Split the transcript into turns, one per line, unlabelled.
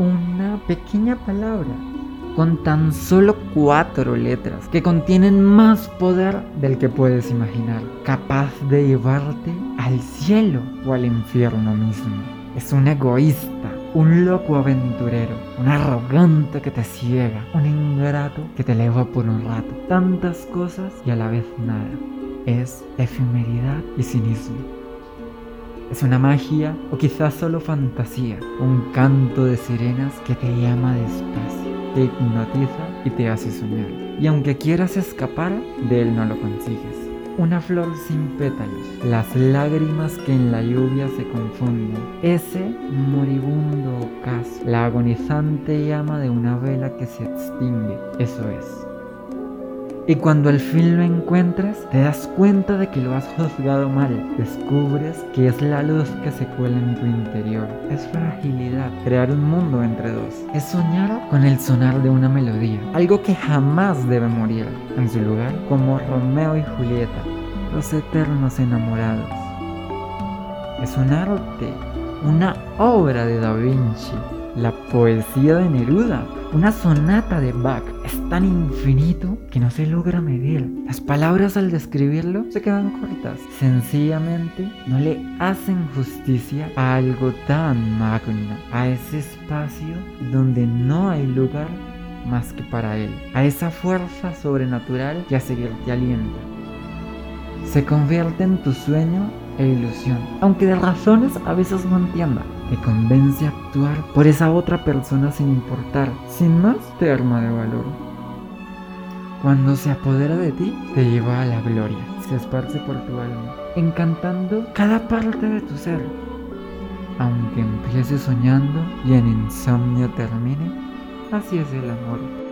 una pequeña palabra con tan solo cuatro letras que contienen más poder del que puedes imaginar, capaz de llevarte al cielo o al infierno mismo. Es un egoísta, un loco aventurero, un arrogante que te ciega, un ingrato que te eleva por un rato. Tantas cosas y a la vez nada. Es efemeridad y cinismo. Es una magia o quizás solo fantasía, un canto de sirenas que te llama despacio, te hipnotiza y te hace soñar. Y aunque quieras escapar, de él no lo consigues. Una flor sin pétalos, las lágrimas que en la lluvia se confunden, ese moribundo ocaso, la agonizante llama de una vela que se extingue, eso es. Y cuando al fin lo encuentras, te das cuenta de que lo has juzgado mal. Descubres que es la luz que se cuela en tu interior. Es fragilidad, crear un mundo entre dos. Es soñar con el sonar de una melodía. Algo que jamás debe morir. En su lugar, como Romeo y Julieta, los eternos enamorados. Es un arte, una obra de Da Vinci, la poesía de Neruda, una sonata de Bach es tan infinito que no se logra medir. Las palabras al describirlo se quedan cortas. Sencillamente no le hacen justicia a algo tan magno, a ese espacio donde no hay lugar más que para él, a esa fuerza sobrenatural que a seguir te alienta. Se convierte en tu sueño e ilusión, aunque de razones a veces no entienda te convence a actuar por esa otra persona sin importar, sin más te arma de valor. Cuando se apodera de ti, te lleva a la gloria, se esparce por tu alma, encantando cada parte de tu ser. Aunque empieces soñando y en insomnio termine, así es el amor.